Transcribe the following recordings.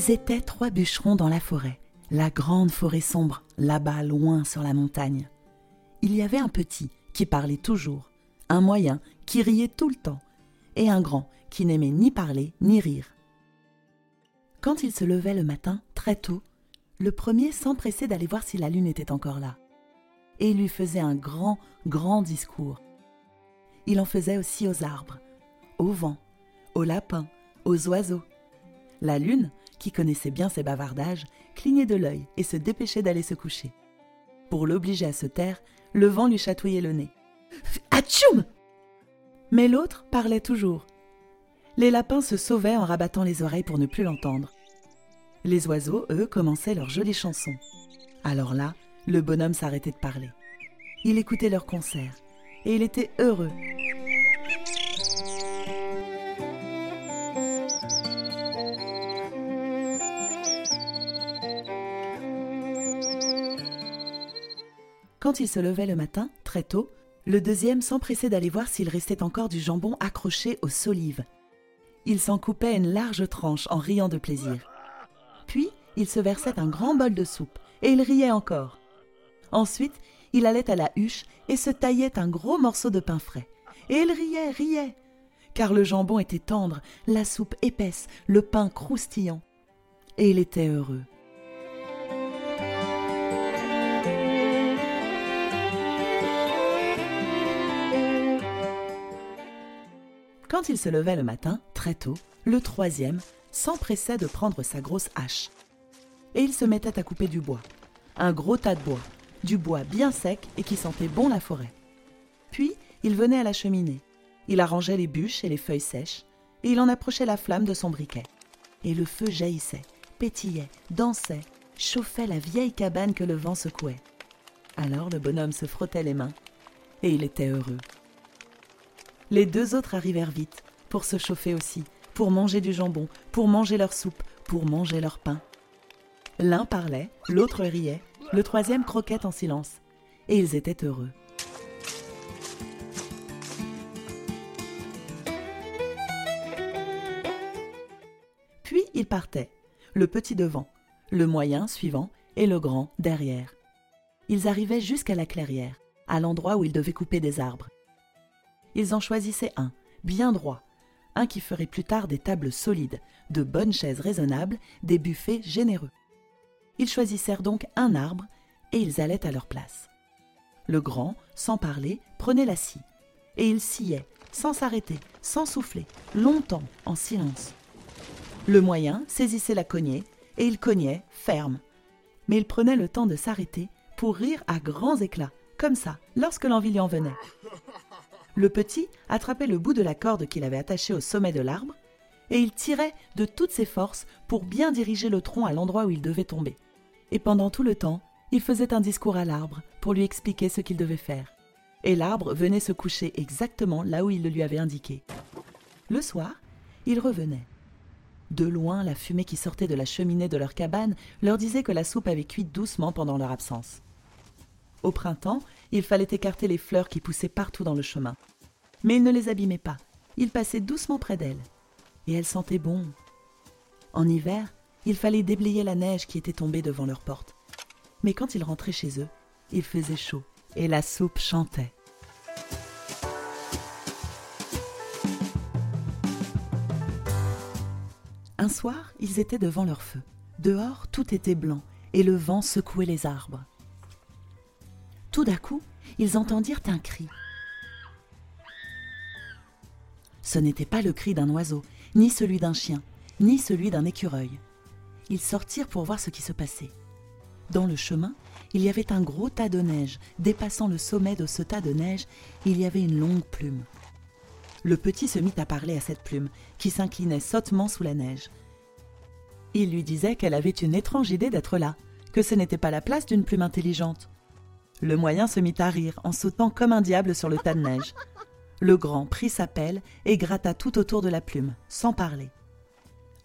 Ils étaient trois bûcherons dans la forêt, la grande forêt sombre, là-bas loin sur la montagne. Il y avait un petit qui parlait toujours, un moyen qui riait tout le temps, et un grand qui n'aimait ni parler ni rire. Quand il se levait le matin, très tôt, le premier s'empressait d'aller voir si la lune était encore là. Et il lui faisait un grand, grand discours. Il en faisait aussi aux arbres, au vent, aux lapins, aux oiseaux. La lune, qui connaissait bien ses bavardages, clignait de l'œil et se dépêchait d'aller se coucher. Pour l'obliger à se taire, le vent lui chatouillait le nez. Atchoum Mais l'autre parlait toujours. Les lapins se sauvaient en rabattant les oreilles pour ne plus l'entendre. Les oiseaux, eux, commençaient leur jolie chanson. Alors là, le bonhomme s'arrêtait de parler. Il écoutait leur concert et il était heureux. Quand il se levait le matin, très tôt, le deuxième s'empressait d'aller voir s'il restait encore du jambon accroché aux solives. Il s'en coupait une large tranche en riant de plaisir. Puis, il se versait un grand bol de soupe, et il riait encore. Ensuite, il allait à la huche et se taillait un gros morceau de pain frais. Et il riait, riait, car le jambon était tendre, la soupe épaisse, le pain croustillant. Et il était heureux. Quand il se levait le matin, très tôt, le troisième, s'empressait de prendre sa grosse hache. Et il se mettait à couper du bois. Un gros tas de bois, du bois bien sec et qui sentait bon la forêt. Puis, il venait à la cheminée. Il arrangeait les bûches et les feuilles sèches, et il en approchait la flamme de son briquet. Et le feu jaillissait, pétillait, dansait, chauffait la vieille cabane que le vent secouait. Alors le bonhomme se frottait les mains, et il était heureux. Les deux autres arrivèrent vite, pour se chauffer aussi, pour manger du jambon, pour manger leur soupe, pour manger leur pain. L'un parlait, l'autre riait, le troisième croquait en silence, et ils étaient heureux. Puis ils partaient, le petit devant, le moyen suivant et le grand derrière. Ils arrivaient jusqu'à la clairière, à l'endroit où ils devaient couper des arbres. Ils en choisissaient un, bien droit, un qui ferait plus tard des tables solides, de bonnes chaises raisonnables, des buffets généreux. Ils choisissèrent donc un arbre et ils allaient à leur place. Le grand, sans parler, prenait la scie, et il sciait, sans s'arrêter, sans souffler, longtemps, en silence. Le moyen saisissait la cognée, et il cognait, ferme. Mais il prenait le temps de s'arrêter pour rire à grands éclats, comme ça, lorsque l'envie lui en venait. Le petit attrapait le bout de la corde qu'il avait attachée au sommet de l'arbre, et il tirait de toutes ses forces pour bien diriger le tronc à l'endroit où il devait tomber. Et pendant tout le temps, il faisait un discours à l'arbre pour lui expliquer ce qu'il devait faire. Et l'arbre venait se coucher exactement là où il le lui avait indiqué. Le soir, il revenait. De loin, la fumée qui sortait de la cheminée de leur cabane leur disait que la soupe avait cuit doucement pendant leur absence. Au printemps, il fallait écarter les fleurs qui poussaient partout dans le chemin. Mais il ne les abîmait pas. Il passait doucement près d'elles. Et elles sentaient bon. En hiver, il fallait déblayer la neige qui était tombée devant leur porte. Mais quand ils rentraient chez eux, il faisait chaud et la soupe chantait. Un soir, ils étaient devant leur feu. Dehors, tout était blanc et le vent secouait les arbres. Tout d'un coup, ils entendirent un cri. Ce n'était pas le cri d'un oiseau, ni celui d'un chien, ni celui d'un écureuil. Ils sortirent pour voir ce qui se passait. Dans le chemin, il y avait un gros tas de neige. Dépassant le sommet de ce tas de neige, il y avait une longue plume. Le petit se mit à parler à cette plume, qui s'inclinait sottement sous la neige. Il lui disait qu'elle avait une étrange idée d'être là, que ce n'était pas la place d'une plume intelligente. Le moyen se mit à rire en sautant comme un diable sur le tas de neige. Le grand prit sa pelle et gratta tout autour de la plume, sans parler.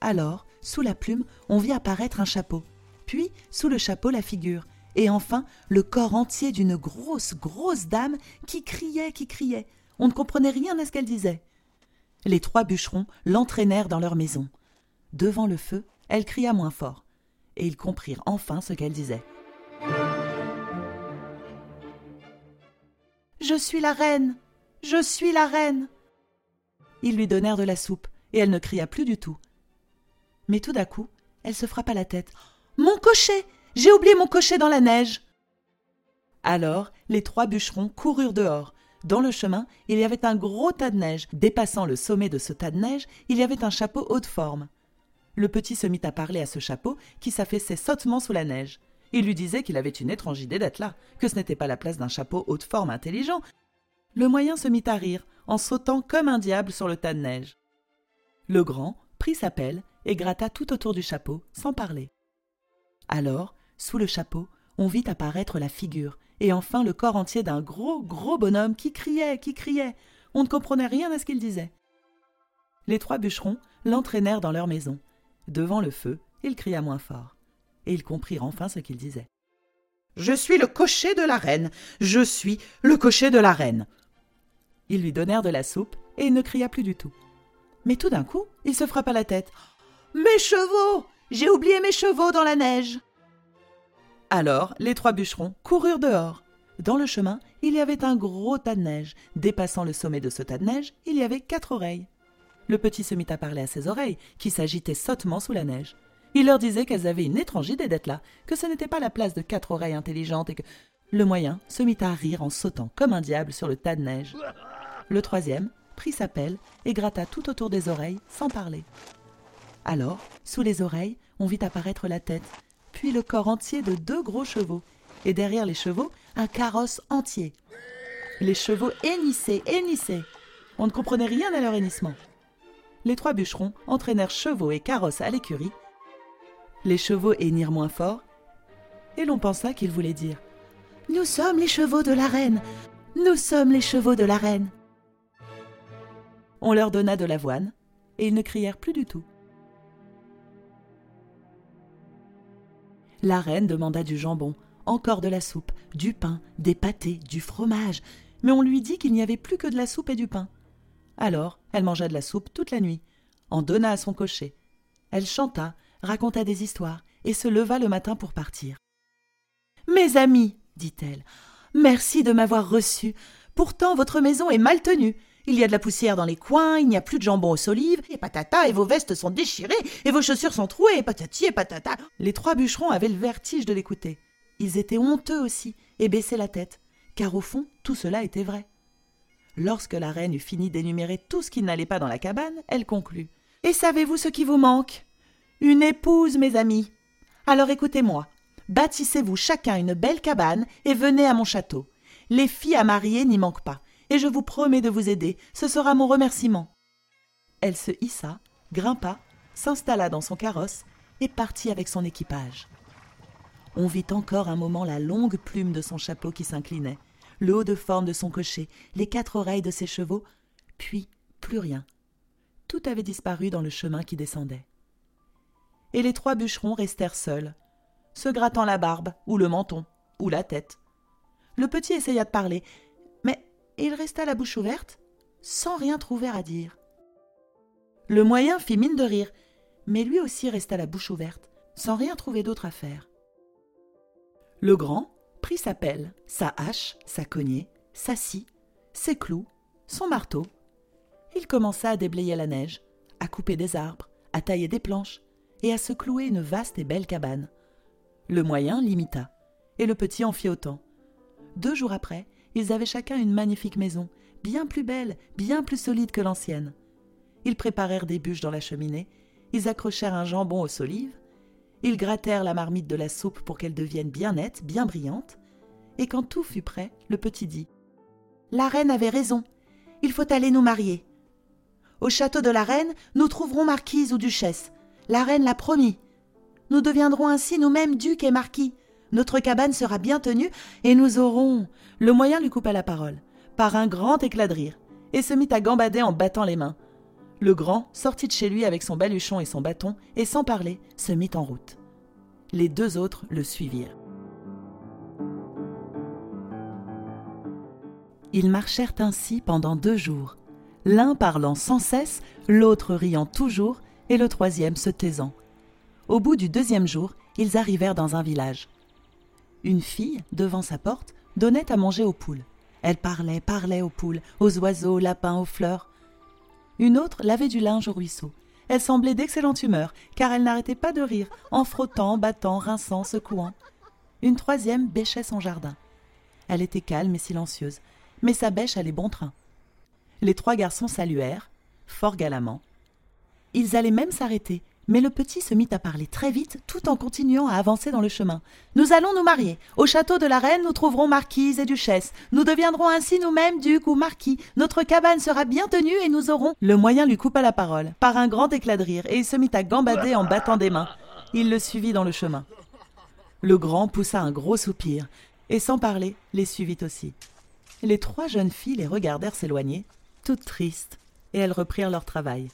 Alors, sous la plume, on vit apparaître un chapeau, puis sous le chapeau la figure, et enfin le corps entier d'une grosse, grosse dame qui criait, qui criait. On ne comprenait rien à ce qu'elle disait. Les trois bûcherons l'entraînèrent dans leur maison. Devant le feu, Elle cria moins fort, et ils comprirent enfin ce qu'elle disait. Je suis la reine. Je suis la reine. Ils lui donnèrent de la soupe, et elle ne cria plus du tout. Mais tout d'un coup, elle se frappa la tête. Mon cocher. J'ai oublié mon cocher dans la neige. Alors les trois bûcherons coururent dehors. Dans le chemin, il y avait un gros tas de neige. Dépassant le sommet de ce tas de neige, il y avait un chapeau haut de forme. Le petit se mit à parler à ce chapeau qui s'affaissait sottement sous la neige. Il lui disait qu'il avait une étrange idée d'être là, que ce n'était pas la place d'un chapeau haut de forme intelligent. Le moyen se mit à rire, en sautant comme un diable sur le tas de neige. Le grand prit sa pelle et gratta tout autour du chapeau, sans parler. Alors, sous le chapeau, on vit apparaître la figure, et enfin le corps entier d'un gros, gros bonhomme qui criait, qui criait. On ne comprenait rien à ce qu'il disait. Les trois bûcherons l'entraînèrent dans leur maison. Devant le feu, il cria moins fort. Et ils comprirent enfin ce qu'il disait. Je suis le cocher de la reine. Je suis le cocher de la reine. Ils lui donnèrent de la soupe, et il ne cria plus du tout. Mais tout d'un coup, il se frappa la tête. Mes chevaux. J'ai oublié mes chevaux dans la neige. Alors les trois bûcherons coururent dehors. Dans le chemin, il y avait un gros tas de neige. Dépassant le sommet de ce tas de neige, il y avait quatre oreilles. Le petit se mit à parler à ses oreilles, qui s'agitaient sottement sous la neige. Il leur disait qu'elles avaient une étrange idée d'être là, que ce n'était pas la place de quatre oreilles intelligentes et que. Le moyen se mit à rire en sautant comme un diable sur le tas de neige. Le troisième prit sa pelle et gratta tout autour des oreilles sans parler. Alors, sous les oreilles, on vit apparaître la tête, puis le corps entier de deux gros chevaux, et derrière les chevaux, un carrosse entier. Les chevaux hennissaient, hennissaient. On ne comprenait rien à leur hennissement. Les trois bûcherons entraînèrent chevaux et carrosses à l'écurie. Les chevaux hennirent moins fort, et l'on pensa qu'ils voulaient dire Nous sommes les chevaux de la reine Nous sommes les chevaux de la reine On leur donna de l'avoine, et ils ne crièrent plus du tout. La reine demanda du jambon, encore de la soupe, du pain, des pâtés, du fromage, mais on lui dit qu'il n'y avait plus que de la soupe et du pain. Alors elle mangea de la soupe toute la nuit, en donna à son cocher. Elle chanta, raconta des histoires, et se leva le matin pour partir. Mes amis, dit-elle, merci de m'avoir reçu. Pourtant votre maison est mal tenue. Il y a de la poussière dans les coins, il n'y a plus de jambon aux solives, et patata, et vos vestes sont déchirées, et vos chaussures sont trouées, et patati, et patata. Les trois bûcherons avaient le vertige de l'écouter. Ils étaient honteux aussi, et baissaient la tête, car au fond, tout cela était vrai. Lorsque la reine eut fini d'énumérer tout ce qui n'allait pas dans la cabane, elle conclut. Et savez-vous ce qui vous manque? Une épouse, mes amis. Alors écoutez-moi. Bâtissez-vous chacun une belle cabane et venez à mon château. Les filles à marier n'y manquent pas et je vous promets de vous aider. Ce sera mon remerciement. Elle se hissa, grimpa, s'installa dans son carrosse et partit avec son équipage. On vit encore un moment la longue plume de son chapeau qui s'inclinait, le haut de forme de son cocher, les quatre oreilles de ses chevaux, puis plus rien. Tout avait disparu dans le chemin qui descendait. Et les trois bûcherons restèrent seuls, se grattant la barbe, ou le menton, ou la tête. Le petit essaya de parler, et il resta la bouche ouverte, sans rien trouver à dire. Le moyen fit mine de rire, mais lui aussi resta la bouche ouverte, sans rien trouver d'autre à faire. Le grand prit sa pelle, sa hache, sa cognée, s'assit, ses clous, son marteau. Il commença à déblayer la neige, à couper des arbres, à tailler des planches, et à se clouer une vaste et belle cabane. Le moyen l'imita, et le petit en fit autant. Deux jours après, ils avaient chacun une magnifique maison, bien plus belle, bien plus solide que l'ancienne. Ils préparèrent des bûches dans la cheminée, ils accrochèrent un jambon aux solives, ils grattèrent la marmite de la soupe pour qu'elle devienne bien nette, bien brillante, et quand tout fut prêt, le petit dit La reine avait raison, il faut aller nous marier. Au château de la reine, nous trouverons marquise ou duchesse. La reine l'a promis. Nous deviendrons ainsi nous-mêmes ducs et marquis. Notre cabane sera bien tenue et nous aurons. Le moyen lui coupa la parole, par un grand éclat de rire, et se mit à gambader en battant les mains. Le grand sortit de chez lui avec son baluchon et son bâton, et sans parler, se mit en route. Les deux autres le suivirent. Ils marchèrent ainsi pendant deux jours, l'un parlant sans cesse, l'autre riant toujours, et le troisième se taisant. Au bout du deuxième jour, ils arrivèrent dans un village. Une fille, devant sa porte, donnait à manger aux poules. Elle parlait, parlait aux poules, aux oiseaux, aux lapins, aux fleurs. Une autre lavait du linge au ruisseau. Elle semblait d'excellente humeur, car elle n'arrêtait pas de rire, en frottant, battant, rinçant, secouant. Une troisième bêchait son jardin. Elle était calme et silencieuse, mais sa bêche allait bon train. Les trois garçons saluèrent, fort galamment. Ils allaient même s'arrêter, mais le petit se mit à parler très vite tout en continuant à avancer dans le chemin. Nous allons nous marier. Au château de la reine, nous trouverons marquise et duchesse. Nous deviendrons ainsi nous-mêmes ducs ou marquis. Notre cabane sera bien tenue et nous aurons. Le moyen lui coupa la parole, par un grand éclat de rire, et il se mit à gambader en battant des mains. Il le suivit dans le chemin. Le grand poussa un gros soupir, et sans parler, les suivit aussi. Les trois jeunes filles les regardèrent s'éloigner, toutes tristes, et elles reprirent leur travail.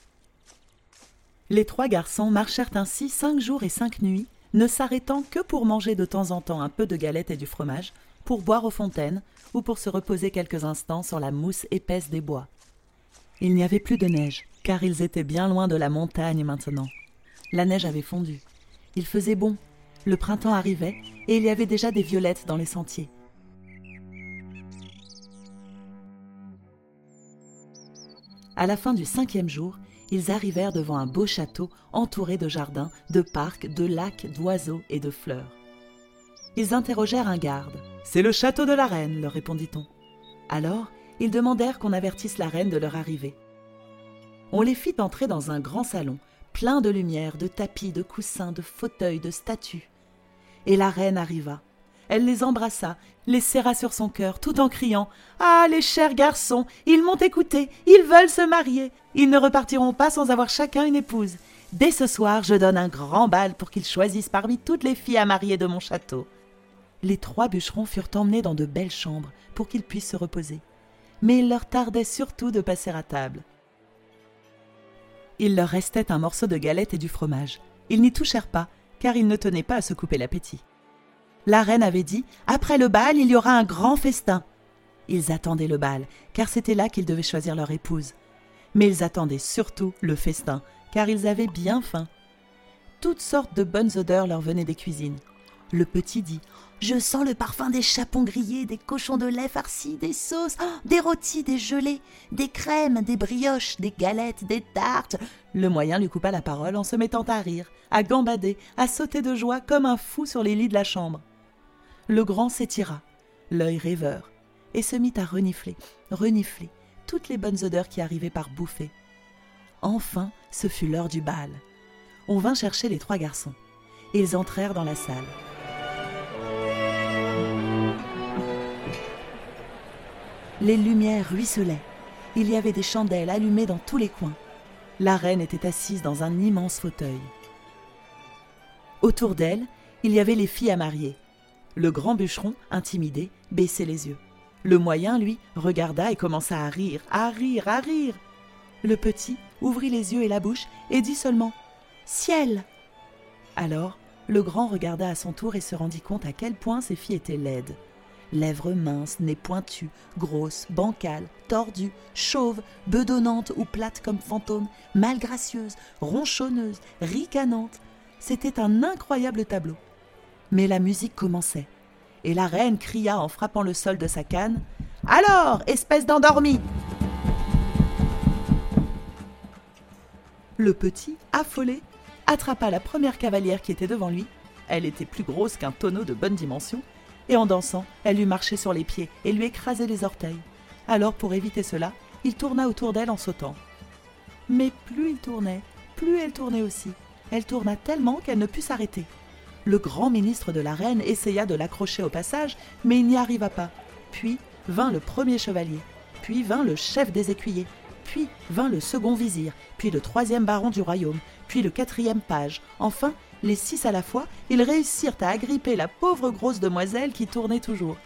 Les trois garçons marchèrent ainsi cinq jours et cinq nuits, ne s'arrêtant que pour manger de temps en temps un peu de galette et du fromage, pour boire aux fontaines ou pour se reposer quelques instants sur la mousse épaisse des bois. Il n'y avait plus de neige, car ils étaient bien loin de la montagne maintenant. La neige avait fondu. Il faisait bon. Le printemps arrivait, et il y avait déjà des violettes dans les sentiers. À la fin du cinquième jour, ils arrivèrent devant un beau château entouré de jardins, de parcs, de lacs, d'oiseaux et de fleurs. Ils interrogèrent un garde. C'est le château de la reine, leur répondit-on. Alors, ils demandèrent qu'on avertisse la reine de leur arrivée. On les fit entrer dans un grand salon, plein de lumière, de tapis, de coussins, de fauteuils, de statues. Et la reine arriva. Elle les embrassa, les serra sur son cœur, tout en criant Ah, les chers garçons, ils m'ont écouté, ils veulent se marier. Ils ne repartiront pas sans avoir chacun une épouse. Dès ce soir, je donne un grand bal pour qu'ils choisissent parmi toutes les filles à marier de mon château. Les trois bûcherons furent emmenés dans de belles chambres pour qu'ils puissent se reposer. Mais il leur tardait surtout de passer à table. Il leur restait un morceau de galette et du fromage. Ils n'y touchèrent pas, car ils ne tenaient pas à se couper l'appétit. La reine avait dit Après le bal, il y aura un grand festin. Ils attendaient le bal, car c'était là qu'ils devaient choisir leur épouse. Mais ils attendaient surtout le festin, car ils avaient bien faim. Toutes sortes de bonnes odeurs leur venaient des cuisines. Le petit dit Je sens le parfum des chapons grillés, des cochons de lait farcis, des sauces, oh, des rôtis, des gelées, des crèmes, des brioches, des galettes, des tartes. Le moyen lui coupa la parole en se mettant à rire, à gambader, à sauter de joie comme un fou sur les lits de la chambre le grand s'étira, l'œil rêveur, et se mit à renifler, renifler toutes les bonnes odeurs qui arrivaient par bouffées. Enfin, ce fut l'heure du bal. On vint chercher les trois garçons. Ils entrèrent dans la salle. Les lumières ruisselaient. Il y avait des chandelles allumées dans tous les coins. La reine était assise dans un immense fauteuil. Autour d'elle, il y avait les filles à marier, le grand bûcheron, intimidé, baissait les yeux. Le moyen, lui, regarda et commença à rire, à rire, à rire. Le petit ouvrit les yeux et la bouche et dit seulement Ciel Alors, le grand regarda à son tour et se rendit compte à quel point ses filles étaient laides. Lèvres minces, nez pointu, grosses, bancales, tordues, chauves, bedonnantes ou plates comme fantômes, malgracieuses, ronchonneuses, ricanantes. C'était un incroyable tableau. Mais la musique commençait, et la reine cria en frappant le sol de sa canne Alors, espèce d'endormi Le petit, affolé, attrapa la première cavalière qui était devant lui. Elle était plus grosse qu'un tonneau de bonne dimension, et en dansant, elle lui marchait sur les pieds et lui écrasait les orteils. Alors, pour éviter cela, il tourna autour d'elle en sautant. Mais plus il tournait, plus elle tournait aussi. Elle tourna tellement qu'elle ne put s'arrêter. Le grand ministre de la reine essaya de l'accrocher au passage, mais il n'y arriva pas. Puis vint le premier chevalier, puis vint le chef des écuyers, puis vint le second vizir, puis le troisième baron du royaume, puis le quatrième page. Enfin, les six à la fois, ils réussirent à agripper la pauvre grosse demoiselle qui tournait toujours.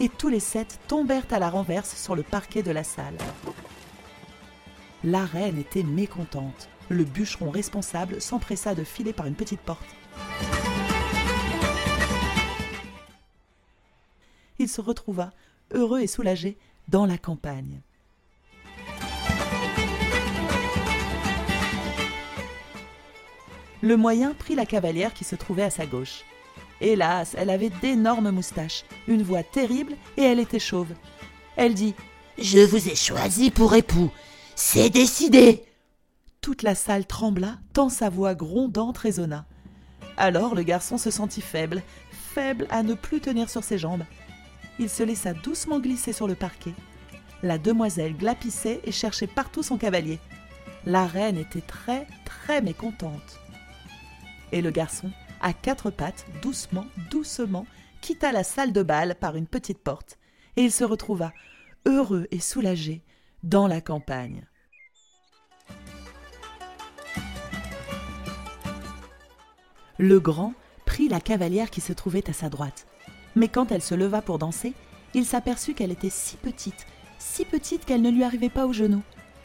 Et tous les sept tombèrent à la renverse sur le parquet de la salle. La reine était mécontente. Le bûcheron responsable s'empressa de filer par une petite porte. Il se retrouva, heureux et soulagé, dans la campagne. Le moyen prit la cavalière qui se trouvait à sa gauche. Hélas, elle avait d'énormes moustaches, une voix terrible et elle était chauve. Elle dit Je vous ai choisi pour époux. C'est décidé. Toute la salle trembla, tant sa voix grondante résonna. Alors le garçon se sentit faible, faible à ne plus tenir sur ses jambes. Il se laissa doucement glisser sur le parquet. La demoiselle glapissait et cherchait partout son cavalier. La reine était très, très mécontente. Et le garçon, à quatre pattes, doucement, doucement, quitta la salle de bal par une petite porte, et il se retrouva, heureux et soulagé, dans la campagne. Le grand prit la cavalière qui se trouvait à sa droite. Mais quand elle se leva pour danser, il s'aperçut qu'elle était si petite, si petite qu'elle ne lui arrivait pas aux genoux.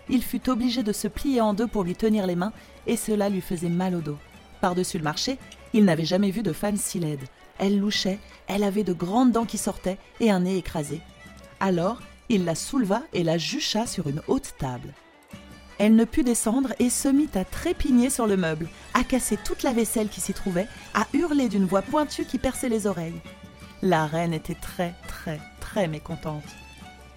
Il fut obligé de se plier en deux pour lui tenir les mains, et cela lui faisait mal au dos. Par-dessus le marché, il n'avait jamais vu de femme si laide. Elle louchait, elle avait de grandes dents qui sortaient et un nez écrasé. Alors, il la souleva et la jucha sur une haute table. Elle ne put descendre et se mit à trépigner sur le meuble, à casser toute la vaisselle qui s'y trouvait, à hurler d'une voix pointue qui perçait les oreilles. La reine était très, très, très mécontente.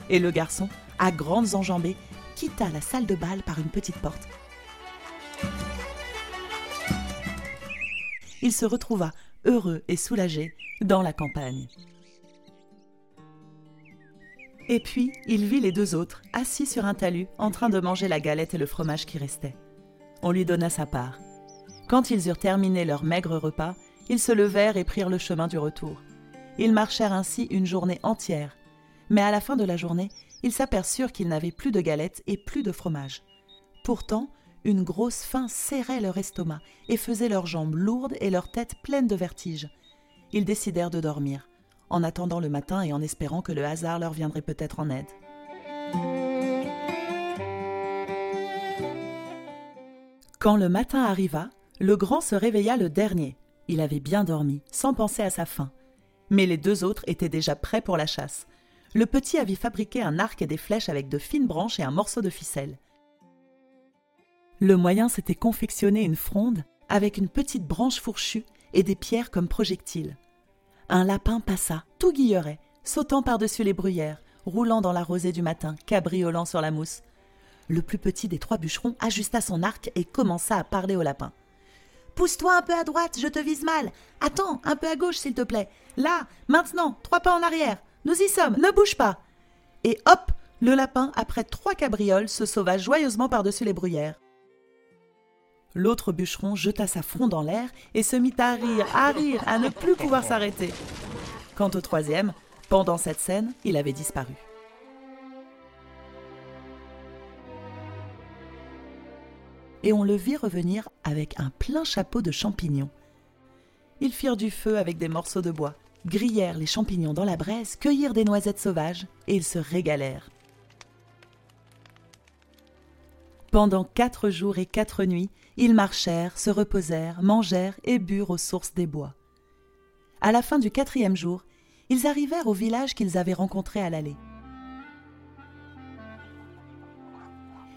Et le garçon, à grandes enjambées, quitta la salle de bal par une petite porte. Il se retrouva, heureux et soulagé, dans la campagne. Et puis, il vit les deux autres, assis sur un talus, en train de manger la galette et le fromage qui restait. On lui donna sa part. Quand ils eurent terminé leur maigre repas, ils se levèrent et prirent le chemin du retour. Ils marchèrent ainsi une journée entière. Mais à la fin de la journée, ils s'aperçurent qu'ils n'avaient plus de galettes et plus de fromage. Pourtant, une grosse faim serrait leur estomac et faisait leurs jambes lourdes et leur tête pleine de vertige. Ils décidèrent de dormir en attendant le matin et en espérant que le hasard leur viendrait peut-être en aide. Quand le matin arriva, le grand se réveilla le dernier. Il avait bien dormi, sans penser à sa faim. Mais les deux autres étaient déjà prêts pour la chasse. Le petit avait fabriqué un arc et des flèches avec de fines branches et un morceau de ficelle. Le moyen s'était confectionné une fronde avec une petite branche fourchue et des pierres comme projectiles. Un lapin passa, tout guilleret, sautant par-dessus les bruyères, roulant dans la rosée du matin, cabriolant sur la mousse. Le plus petit des trois bûcherons ajusta son arc et commença à parler au lapin. Pousse-toi un peu à droite, je te vise mal. Attends, un peu à gauche, s'il te plaît. Là, maintenant, trois pas en arrière. Nous y sommes, ne bouge pas. Et hop, le lapin, après trois cabrioles, se sauva joyeusement par-dessus les bruyères. L'autre bûcheron jeta sa fronde en l'air et se mit à rire, à rire, à ne plus pouvoir s'arrêter. Quant au troisième, pendant cette scène, il avait disparu. Et on le vit revenir avec un plein chapeau de champignons. Ils firent du feu avec des morceaux de bois, grillèrent les champignons dans la braise, cueillirent des noisettes sauvages, et ils se régalèrent. Pendant quatre jours et quatre nuits, ils marchèrent, se reposèrent, mangèrent et burent aux sources des bois. À la fin du quatrième jour, ils arrivèrent au village qu'ils avaient rencontré à l'allée.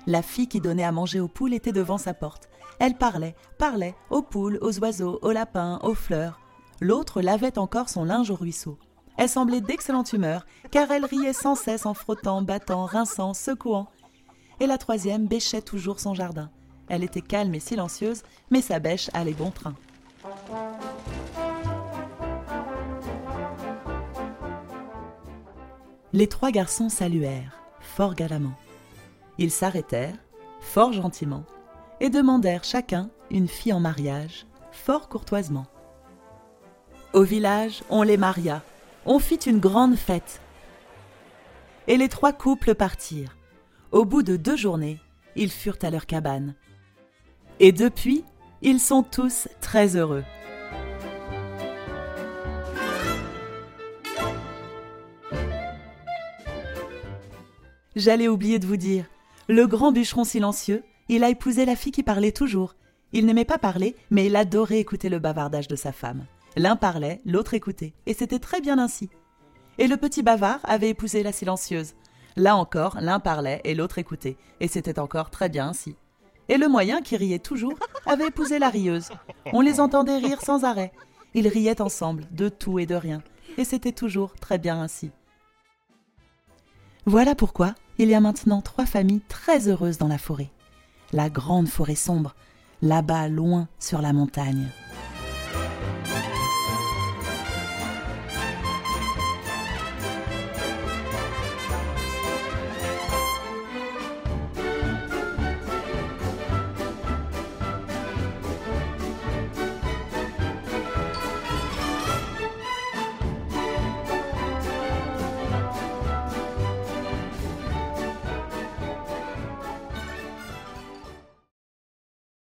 La fille qui donnait à manger aux poules était devant sa porte. Elle parlait, parlait aux poules, aux oiseaux, aux lapins, aux fleurs. L'autre lavait encore son linge au ruisseau. Elle semblait d'excellente humeur, car elle riait sans cesse en frottant, battant, rinçant, secouant. Et la troisième bêchait toujours son jardin. Elle était calme et silencieuse, mais sa bêche allait bon train. Les trois garçons saluèrent, fort galamment. Ils s'arrêtèrent, fort gentiment, et demandèrent chacun une fille en mariage, fort courtoisement. Au village, on les maria, on fit une grande fête. Et les trois couples partirent. Au bout de deux journées, ils furent à leur cabane, et depuis, ils sont tous très heureux. J'allais oublier de vous dire, le grand bûcheron silencieux, il a épousé la fille qui parlait toujours. Il n'aimait pas parler, mais il adorait écouter le bavardage de sa femme. L'un parlait, l'autre écoutait, et c'était très bien ainsi. Et le petit bavard avait épousé la silencieuse. Là encore, l'un parlait et l'autre écoutait, et c'était encore très bien ainsi Et le moyen, qui riait toujours, avait épousé la rieuse. On les entendait rire sans arrêt. Ils riaient ensemble, de tout et de rien, et c'était toujours très bien ainsi. Voilà pourquoi il y a maintenant trois familles très heureuses dans la forêt. La grande forêt sombre, là-bas loin sur la montagne.